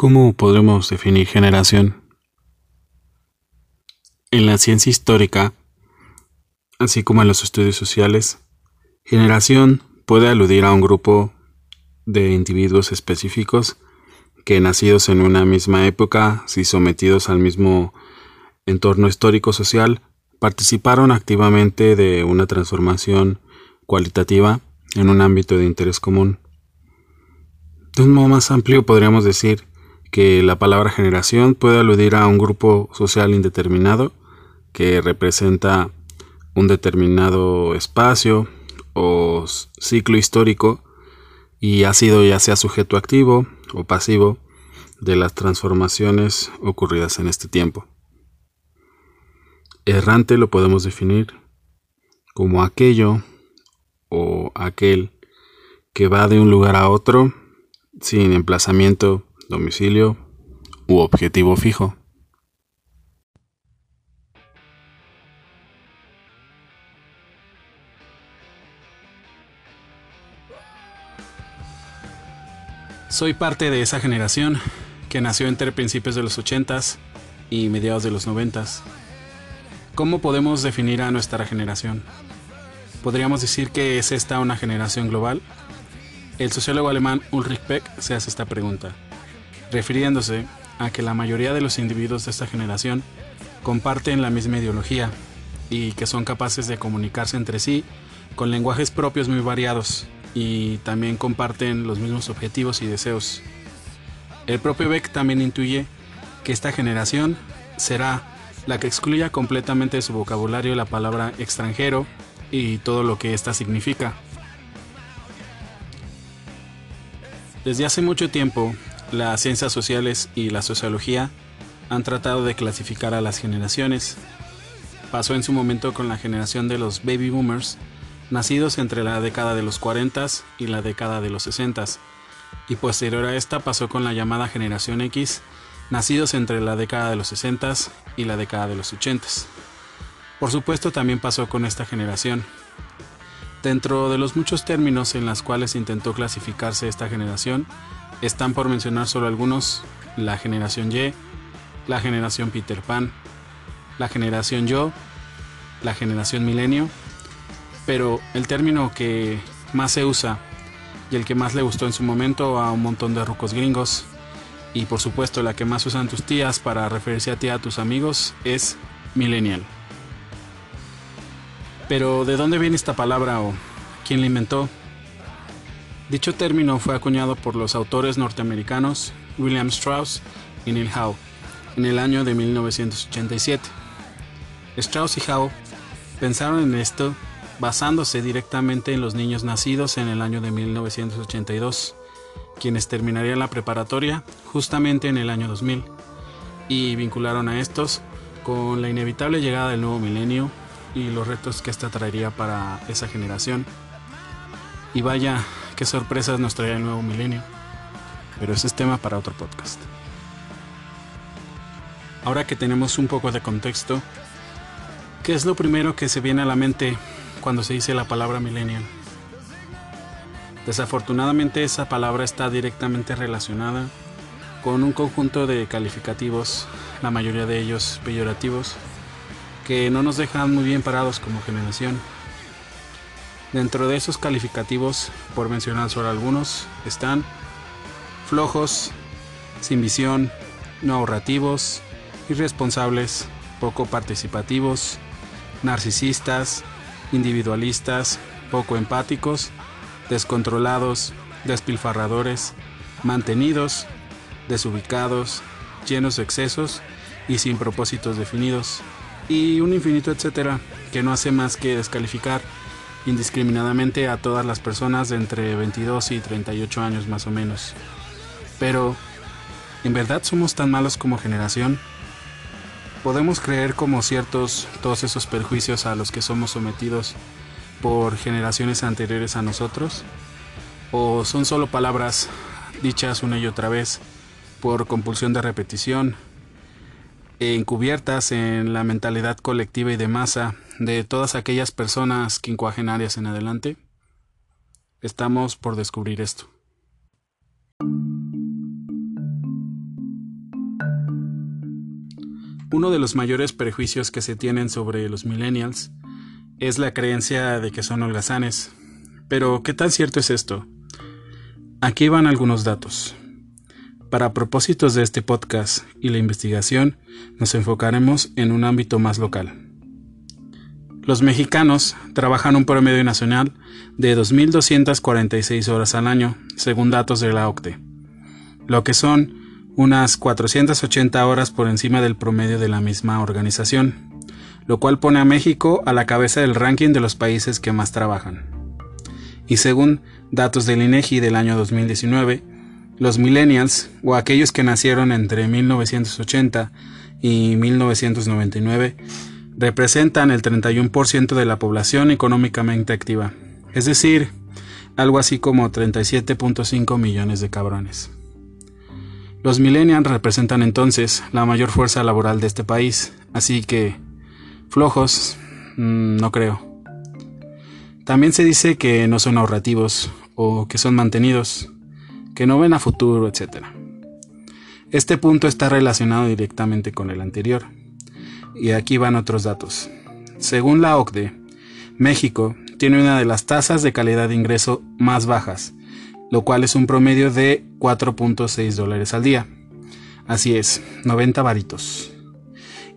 ¿Cómo podremos definir generación? En la ciencia histórica, así como en los estudios sociales, generación puede aludir a un grupo de individuos específicos que nacidos en una misma época, si sometidos al mismo entorno histórico-social, participaron activamente de una transformación cualitativa en un ámbito de interés común. De un modo más amplio podríamos decir que la palabra generación puede aludir a un grupo social indeterminado que representa un determinado espacio o ciclo histórico y ha sido ya sea sujeto activo o pasivo de las transformaciones ocurridas en este tiempo. Errante lo podemos definir como aquello o aquel que va de un lugar a otro sin emplazamiento domicilio u objetivo fijo. Soy parte de esa generación que nació entre principios de los 80s y mediados de los 90s. ¿Cómo podemos definir a nuestra generación? ¿Podríamos decir que es esta una generación global? El sociólogo alemán Ulrich Beck se hace esta pregunta refiriéndose a que la mayoría de los individuos de esta generación comparten la misma ideología y que son capaces de comunicarse entre sí con lenguajes propios muy variados y también comparten los mismos objetivos y deseos. El propio Beck también intuye que esta generación será la que excluya completamente de su vocabulario la palabra extranjero y todo lo que ésta significa. Desde hace mucho tiempo, las ciencias sociales y la sociología han tratado de clasificar a las generaciones. Pasó en su momento con la generación de los baby boomers, nacidos entre la década de los 40 y la década de los 60, y posterior a esta pasó con la llamada generación X, nacidos entre la década de los 60 y la década de los 80. Por supuesto también pasó con esta generación. Dentro de los muchos términos en los cuales intentó clasificarse esta generación, están por mencionar solo algunos, la generación Y, la generación Peter Pan, la generación Yo, la generación Milenio, pero el término que más se usa y el que más le gustó en su momento a un montón de rucos gringos y por supuesto la que más usan tus tías para referirse a ti a tus amigos es millennial. Pero ¿de dónde viene esta palabra o quién la inventó? Dicho término fue acuñado por los autores norteamericanos William Strauss y Neil Howe en el año de 1987. Strauss y Howe pensaron en esto basándose directamente en los niños nacidos en el año de 1982, quienes terminarían la preparatoria justamente en el año 2000, y vincularon a estos con la inevitable llegada del nuevo milenio y los retos que ésta traería para esa generación. Y vaya, qué sorpresas nos trae el nuevo milenio. Pero ese es tema para otro podcast. Ahora que tenemos un poco de contexto, ¿qué es lo primero que se viene a la mente cuando se dice la palabra millennial? Desafortunadamente esa palabra está directamente relacionada con un conjunto de calificativos, la mayoría de ellos peyorativos, que no nos dejan muy bien parados como generación. Dentro de esos calificativos, por mencionar solo algunos, están flojos, sin visión, no ahorrativos, irresponsables, poco participativos, narcisistas, individualistas, poco empáticos, descontrolados, despilfarradores, mantenidos, desubicados, llenos de excesos y sin propósitos definidos, y un infinito etcétera que no hace más que descalificar indiscriminadamente a todas las personas de entre 22 y 38 años más o menos. Pero, ¿en verdad somos tan malos como generación? ¿Podemos creer como ciertos todos esos perjuicios a los que somos sometidos por generaciones anteriores a nosotros? ¿O son solo palabras dichas una y otra vez por compulsión de repetición, encubiertas en la mentalidad colectiva y de masa de todas aquellas personas quincuagenarias en adelante? Estamos por descubrir esto. Uno de los mayores prejuicios que se tienen sobre los millennials es la creencia de que son holgazanes. Pero, ¿qué tan cierto es esto? Aquí van algunos datos. Para propósitos de este podcast y la investigación, nos enfocaremos en un ámbito más local. Los mexicanos trabajan un promedio nacional de 2.246 horas al año, según datos de la OCDE, lo que son unas 480 horas por encima del promedio de la misma organización, lo cual pone a México a la cabeza del ranking de los países que más trabajan. Y según datos del INEGI del año 2019, los millennials, o aquellos que nacieron entre 1980 y 1999, representan el 31% de la población económicamente activa, es decir, algo así como 37.5 millones de cabrones. Los millennials representan entonces la mayor fuerza laboral de este país, así que flojos, mm, no creo. También se dice que no son ahorrativos o que son mantenidos, que no ven a futuro, etc. Este punto está relacionado directamente con el anterior. Y aquí van otros datos. Según la OCDE, México tiene una de las tasas de calidad de ingreso más bajas, lo cual es un promedio de 4.6 dólares al día. Así es, 90 varitos.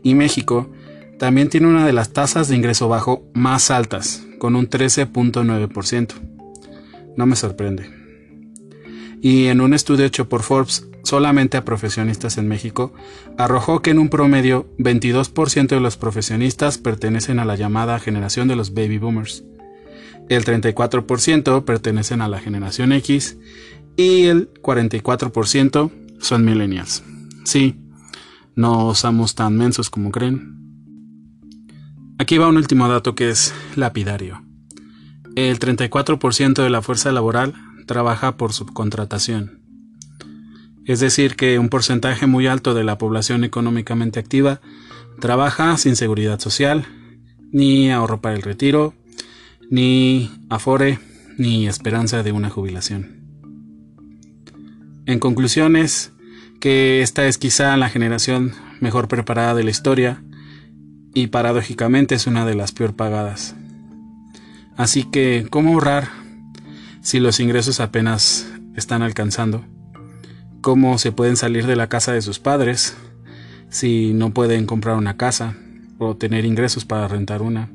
Y México también tiene una de las tasas de ingreso bajo más altas, con un 13.9%. No me sorprende. Y en un estudio hecho por Forbes solamente a profesionistas en México, arrojó que en un promedio 22% de los profesionistas pertenecen a la llamada generación de los baby boomers el 34% pertenecen a la generación X y el 44% son millennials. Sí, no somos tan mensos como creen. Aquí va un último dato que es lapidario. El 34% de la fuerza laboral trabaja por subcontratación. Es decir, que un porcentaje muy alto de la población económicamente activa trabaja sin seguridad social, ni ahorro para el retiro, ni afore, ni esperanza de una jubilación. En conclusión es que esta es quizá la generación mejor preparada de la historia y paradójicamente es una de las peor pagadas. Así que, ¿cómo ahorrar si los ingresos apenas están alcanzando? ¿Cómo se pueden salir de la casa de sus padres si no pueden comprar una casa o tener ingresos para rentar una?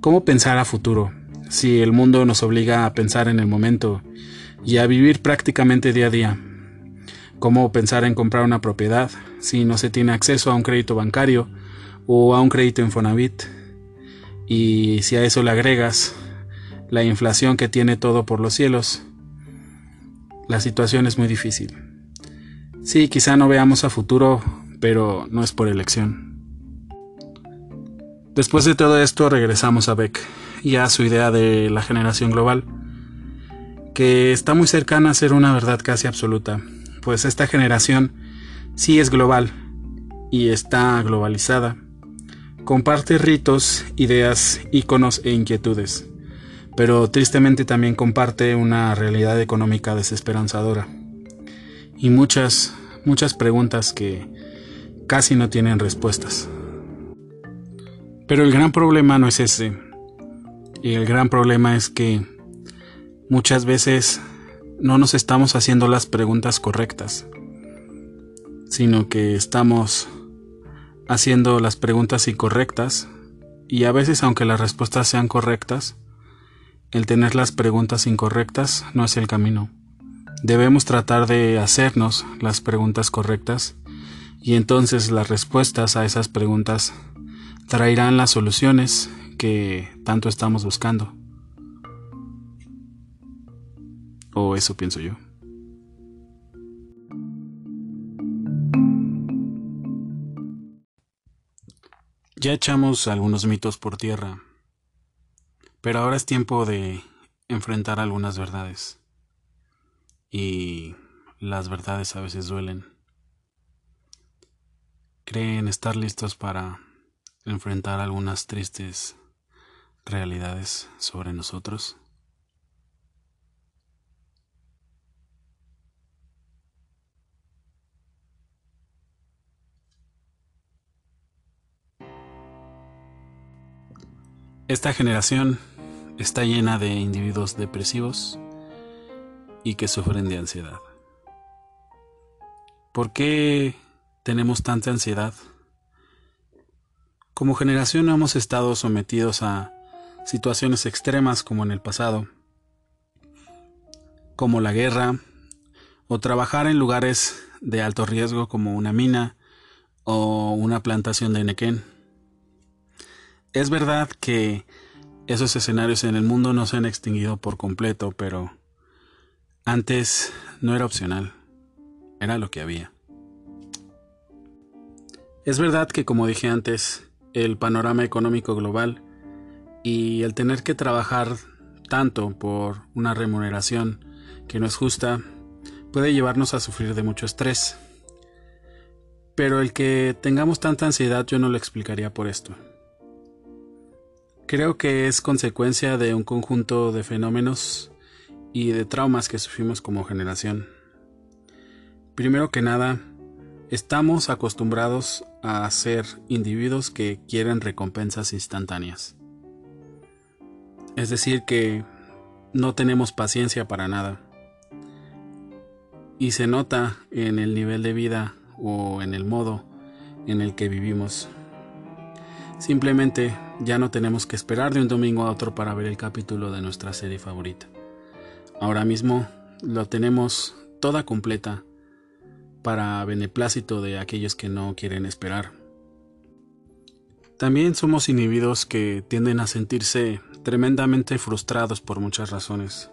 ¿Cómo pensar a futuro si el mundo nos obliga a pensar en el momento y a vivir prácticamente día a día? ¿Cómo pensar en comprar una propiedad si no se tiene acceso a un crédito bancario o a un crédito en Fonavit? Y si a eso le agregas la inflación que tiene todo por los cielos, la situación es muy difícil. Sí, quizá no veamos a futuro, pero no es por elección. Después de todo esto regresamos a Beck y a su idea de la generación global, que está muy cercana a ser una verdad casi absoluta, pues esta generación sí es global y está globalizada, comparte ritos, ideas, íconos e inquietudes, pero tristemente también comparte una realidad económica desesperanzadora y muchas, muchas preguntas que casi no tienen respuestas. Pero el gran problema no es ese. Y el gran problema es que muchas veces no nos estamos haciendo las preguntas correctas, sino que estamos haciendo las preguntas incorrectas y a veces aunque las respuestas sean correctas, el tener las preguntas incorrectas no es el camino. Debemos tratar de hacernos las preguntas correctas y entonces las respuestas a esas preguntas traerán las soluciones que tanto estamos buscando. O eso pienso yo. Ya echamos algunos mitos por tierra, pero ahora es tiempo de enfrentar algunas verdades. Y las verdades a veces duelen. Creen estar listos para enfrentar algunas tristes realidades sobre nosotros. Esta generación está llena de individuos depresivos y que sufren de ansiedad. ¿Por qué tenemos tanta ansiedad? Como generación hemos estado sometidos a situaciones extremas como en el pasado, como la guerra, o trabajar en lugares de alto riesgo como una mina o una plantación de nequén. Es verdad que esos escenarios en el mundo no se han extinguido por completo, pero antes no era opcional, era lo que había. Es verdad que, como dije antes, el panorama económico global y el tener que trabajar tanto por una remuneración que no es justa puede llevarnos a sufrir de mucho estrés. Pero el que tengamos tanta ansiedad yo no lo explicaría por esto. Creo que es consecuencia de un conjunto de fenómenos y de traumas que sufrimos como generación. Primero que nada, Estamos acostumbrados a ser individuos que quieren recompensas instantáneas. Es decir, que no tenemos paciencia para nada. Y se nota en el nivel de vida o en el modo en el que vivimos. Simplemente ya no tenemos que esperar de un domingo a otro para ver el capítulo de nuestra serie favorita. Ahora mismo lo tenemos toda completa para beneplácito de aquellos que no quieren esperar. También somos inhibidos que tienden a sentirse tremendamente frustrados por muchas razones.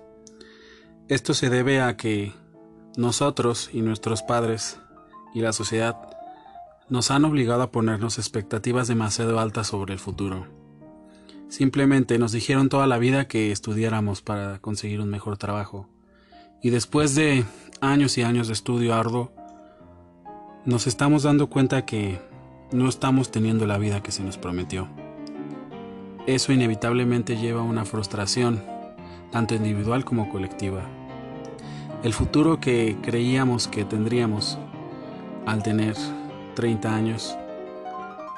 Esto se debe a que nosotros y nuestros padres y la sociedad nos han obligado a ponernos expectativas demasiado altas sobre el futuro. Simplemente nos dijeron toda la vida que estudiáramos para conseguir un mejor trabajo. Y después de años y años de estudio arduo, nos estamos dando cuenta que no estamos teniendo la vida que se nos prometió. Eso inevitablemente lleva a una frustración, tanto individual como colectiva. El futuro que creíamos que tendríamos al tener 30 años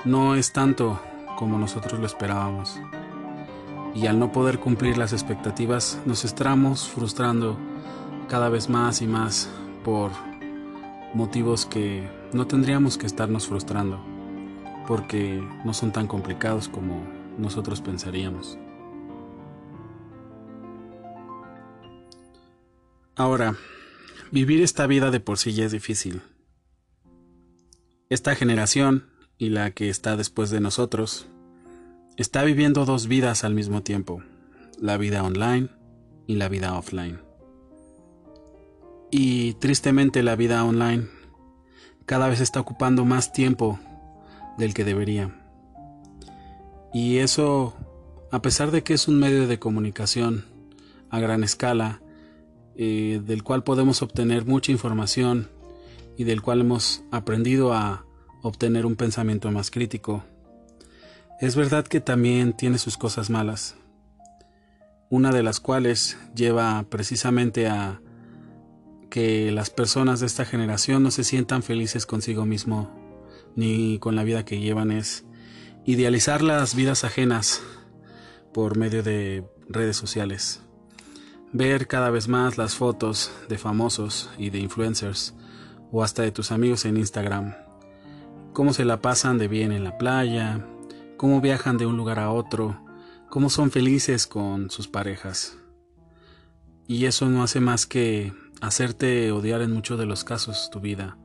no es tanto como nosotros lo esperábamos. Y al no poder cumplir las expectativas nos estamos frustrando cada vez más y más por motivos que no tendríamos que estarnos frustrando, porque no son tan complicados como nosotros pensaríamos. Ahora, vivir esta vida de por sí ya es difícil. Esta generación, y la que está después de nosotros, está viviendo dos vidas al mismo tiempo, la vida online y la vida offline. Y tristemente la vida online cada vez está ocupando más tiempo del que debería. Y eso, a pesar de que es un medio de comunicación a gran escala, eh, del cual podemos obtener mucha información y del cual hemos aprendido a obtener un pensamiento más crítico, es verdad que también tiene sus cosas malas, una de las cuales lleva precisamente a que las personas de esta generación no se sientan felices consigo mismo ni con la vida que llevan es idealizar las vidas ajenas por medio de redes sociales. Ver cada vez más las fotos de famosos y de influencers o hasta de tus amigos en Instagram. Cómo se la pasan de bien en la playa, cómo viajan de un lugar a otro, cómo son felices con sus parejas. Y eso no hace más que hacerte odiar en muchos de los casos tu vida.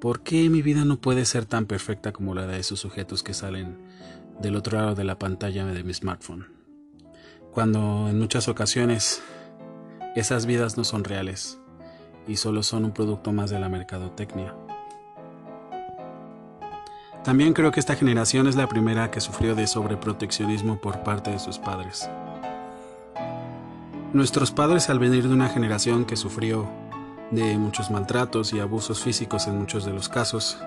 ¿Por qué mi vida no puede ser tan perfecta como la de esos sujetos que salen del otro lado de la pantalla de mi smartphone? Cuando en muchas ocasiones esas vidas no son reales y solo son un producto más de la mercadotecnia. También creo que esta generación es la primera que sufrió de sobreproteccionismo por parte de sus padres. Nuestros padres al venir de una generación que sufrió de muchos maltratos y abusos físicos en muchos de los casos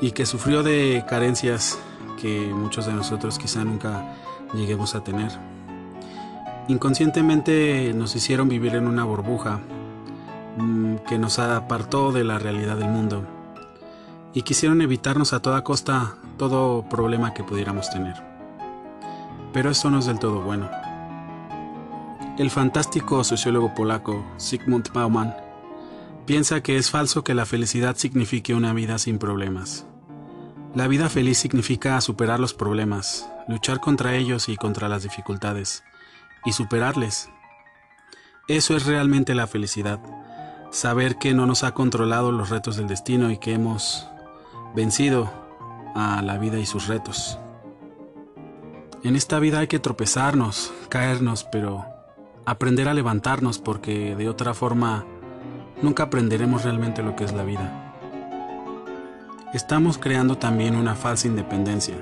y que sufrió de carencias que muchos de nosotros quizá nunca lleguemos a tener. Inconscientemente nos hicieron vivir en una burbuja que nos apartó de la realidad del mundo y quisieron evitarnos a toda costa todo problema que pudiéramos tener. Pero esto no es del todo bueno. El fantástico sociólogo polaco Sigmund Bauman piensa que es falso que la felicidad signifique una vida sin problemas. La vida feliz significa superar los problemas, luchar contra ellos y contra las dificultades, y superarles. Eso es realmente la felicidad, saber que no nos ha controlado los retos del destino y que hemos vencido a la vida y sus retos. En esta vida hay que tropezarnos, caernos, pero aprender a levantarnos porque de otra forma nunca aprenderemos realmente lo que es la vida. Estamos creando también una falsa independencia,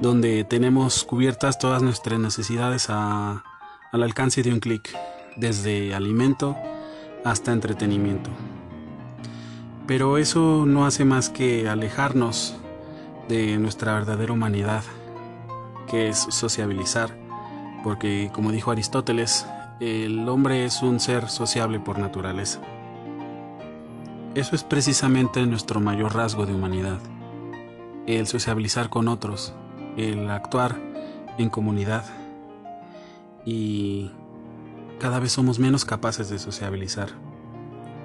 donde tenemos cubiertas todas nuestras necesidades al alcance de un clic, desde alimento hasta entretenimiento. Pero eso no hace más que alejarnos de nuestra verdadera humanidad, que es sociabilizar, porque como dijo Aristóteles, el hombre es un ser sociable por naturaleza. Eso es precisamente nuestro mayor rasgo de humanidad, el sociabilizar con otros, el actuar en comunidad y cada vez somos menos capaces de sociabilizar.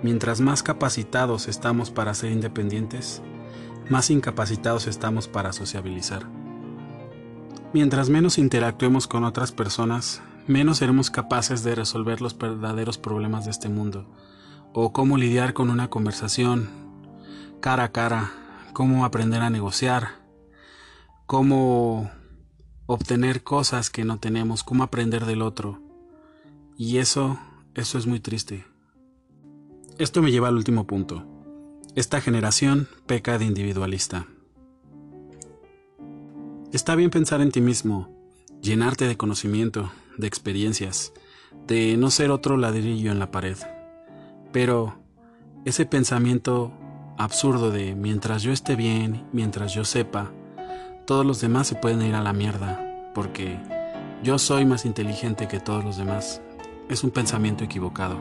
Mientras más capacitados estamos para ser independientes, más incapacitados estamos para sociabilizar. Mientras menos interactuemos con otras personas, menos seremos capaces de resolver los verdaderos problemas de este mundo, o cómo lidiar con una conversación cara a cara, cómo aprender a negociar, cómo obtener cosas que no tenemos, cómo aprender del otro. Y eso, eso es muy triste. Esto me lleva al último punto. Esta generación peca de individualista. Está bien pensar en ti mismo, llenarte de conocimiento, de experiencias, de no ser otro ladrillo en la pared. Pero ese pensamiento absurdo de mientras yo esté bien, mientras yo sepa, todos los demás se pueden ir a la mierda, porque yo soy más inteligente que todos los demás, es un pensamiento equivocado.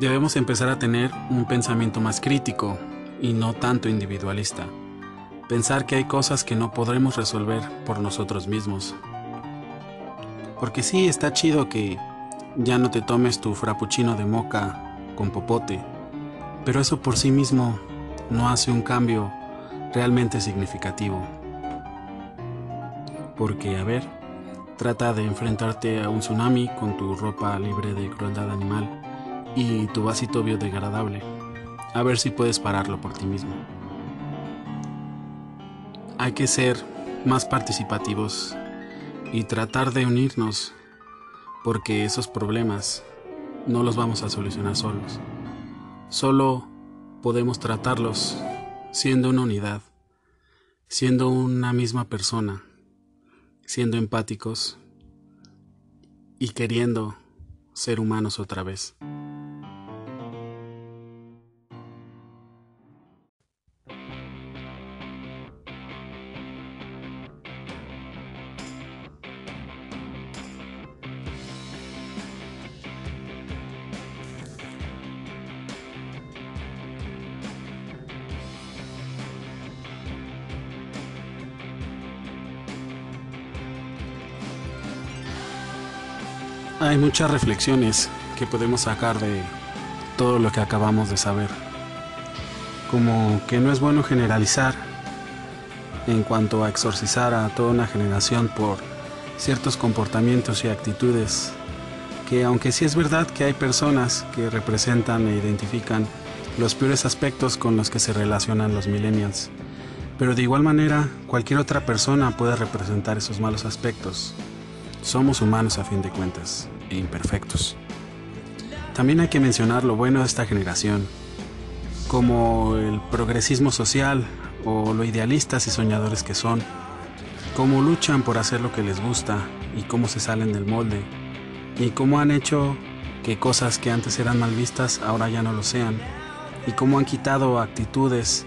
Debemos empezar a tener un pensamiento más crítico y no tanto individualista pensar que hay cosas que no podremos resolver por nosotros mismos. Porque sí, está chido que ya no te tomes tu frappuccino de moca con popote, pero eso por sí mismo no hace un cambio realmente significativo. Porque, a ver, trata de enfrentarte a un tsunami con tu ropa libre de crueldad animal y tu vasito biodegradable. A ver si puedes pararlo por ti mismo hay que ser más participativos y tratar de unirnos porque esos problemas no los vamos a solucionar solos. Solo podemos tratarlos siendo una unidad, siendo una misma persona, siendo empáticos y queriendo ser humanos otra vez. Hay muchas reflexiones que podemos sacar de todo lo que acabamos de saber. Como que no es bueno generalizar en cuanto a exorcizar a toda una generación por ciertos comportamientos y actitudes que aunque sí es verdad que hay personas que representan e identifican los peores aspectos con los que se relacionan los millennials, pero de igual manera cualquier otra persona puede representar esos malos aspectos. Somos humanos a fin de cuentas e imperfectos. También hay que mencionar lo bueno de esta generación, como el progresismo social o lo idealistas y soñadores que son, cómo luchan por hacer lo que les gusta y cómo se salen del molde, y cómo han hecho que cosas que antes eran mal vistas ahora ya no lo sean, y cómo han quitado actitudes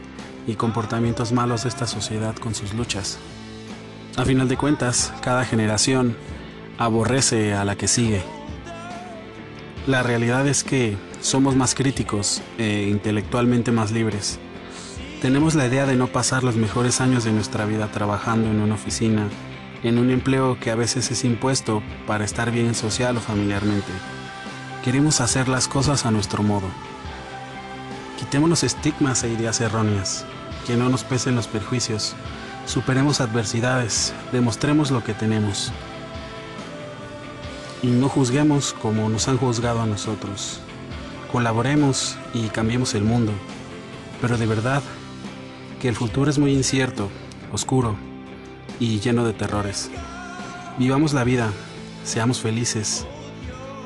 y comportamientos malos de esta sociedad con sus luchas. A final de cuentas, cada generación aborrece a la que sigue. La realidad es que somos más críticos e intelectualmente más libres. Tenemos la idea de no pasar los mejores años de nuestra vida trabajando en una oficina en un empleo que a veces es impuesto para estar bien social o familiarmente. Queremos hacer las cosas a nuestro modo. Quitemos los estigmas e ideas erróneas, que no nos pesen los perjuicios, superemos adversidades, demostremos lo que tenemos y no juzguemos como nos han juzgado a nosotros. Colaboremos y cambiemos el mundo, pero de verdad que el futuro es muy incierto, oscuro y lleno de terrores. Vivamos la vida, seamos felices,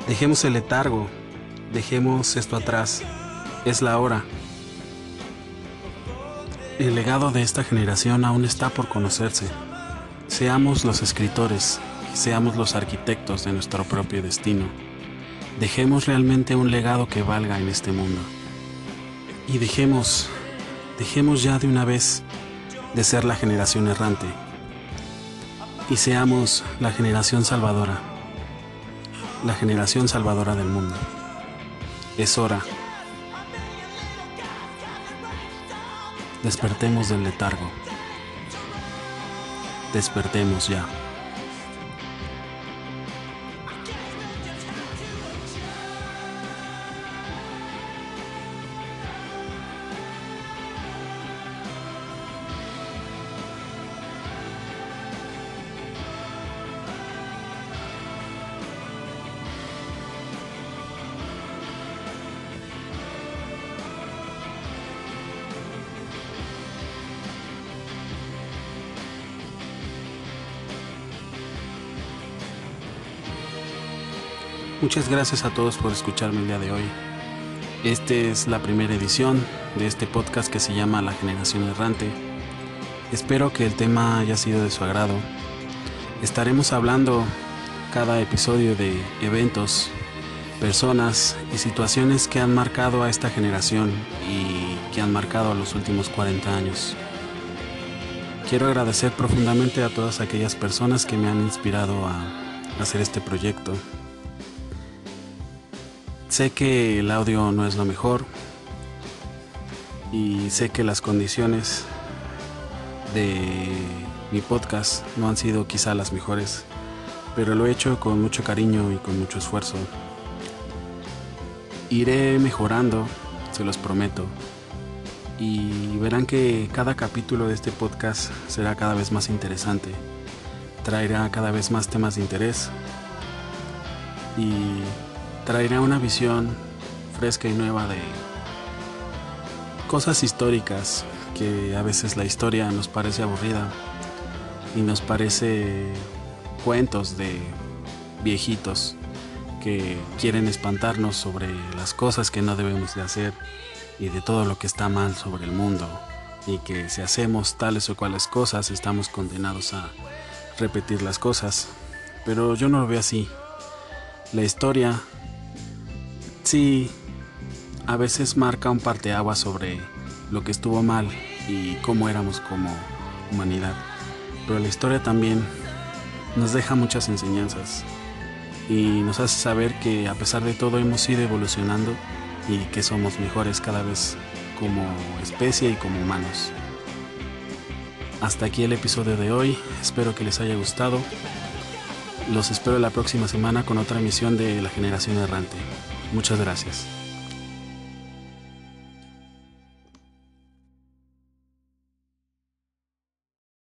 dejemos el letargo, dejemos esto atrás, es la hora. El legado de esta generación aún está por conocerse. Seamos los escritores, seamos los arquitectos de nuestro propio destino. Dejemos realmente un legado que valga en este mundo. Y dejemos, dejemos ya de una vez de ser la generación errante. Y seamos la generación salvadora. La generación salvadora del mundo. Es hora. Despertemos del letargo. Despertemos ya. Muchas gracias a todos por escucharme el día de hoy. Esta es la primera edición de este podcast que se llama La Generación Errante. Espero que el tema haya sido de su agrado. Estaremos hablando cada episodio de eventos, personas y situaciones que han marcado a esta generación y que han marcado a los últimos 40 años. Quiero agradecer profundamente a todas aquellas personas que me han inspirado a hacer este proyecto. Sé que el audio no es lo mejor y sé que las condiciones de mi podcast no han sido quizá las mejores, pero lo he hecho con mucho cariño y con mucho esfuerzo. Iré mejorando, se los prometo, y verán que cada capítulo de este podcast será cada vez más interesante, traerá cada vez más temas de interés y traerá una visión fresca y nueva de cosas históricas que a veces la historia nos parece aburrida y nos parece cuentos de viejitos que quieren espantarnos sobre las cosas que no debemos de hacer y de todo lo que está mal sobre el mundo y que si hacemos tales o cuales cosas estamos condenados a repetir las cosas. Pero yo no lo veo así. La historia sí a veces marca un parteaguas sobre lo que estuvo mal y cómo éramos como humanidad. Pero la historia también nos deja muchas enseñanzas y nos hace saber que a pesar de todo hemos ido evolucionando y que somos mejores cada vez como especie y como humanos. Hasta aquí el episodio de hoy, espero que les haya gustado. Los espero la próxima semana con otra emisión de La Generación Errante. Muchas gracias.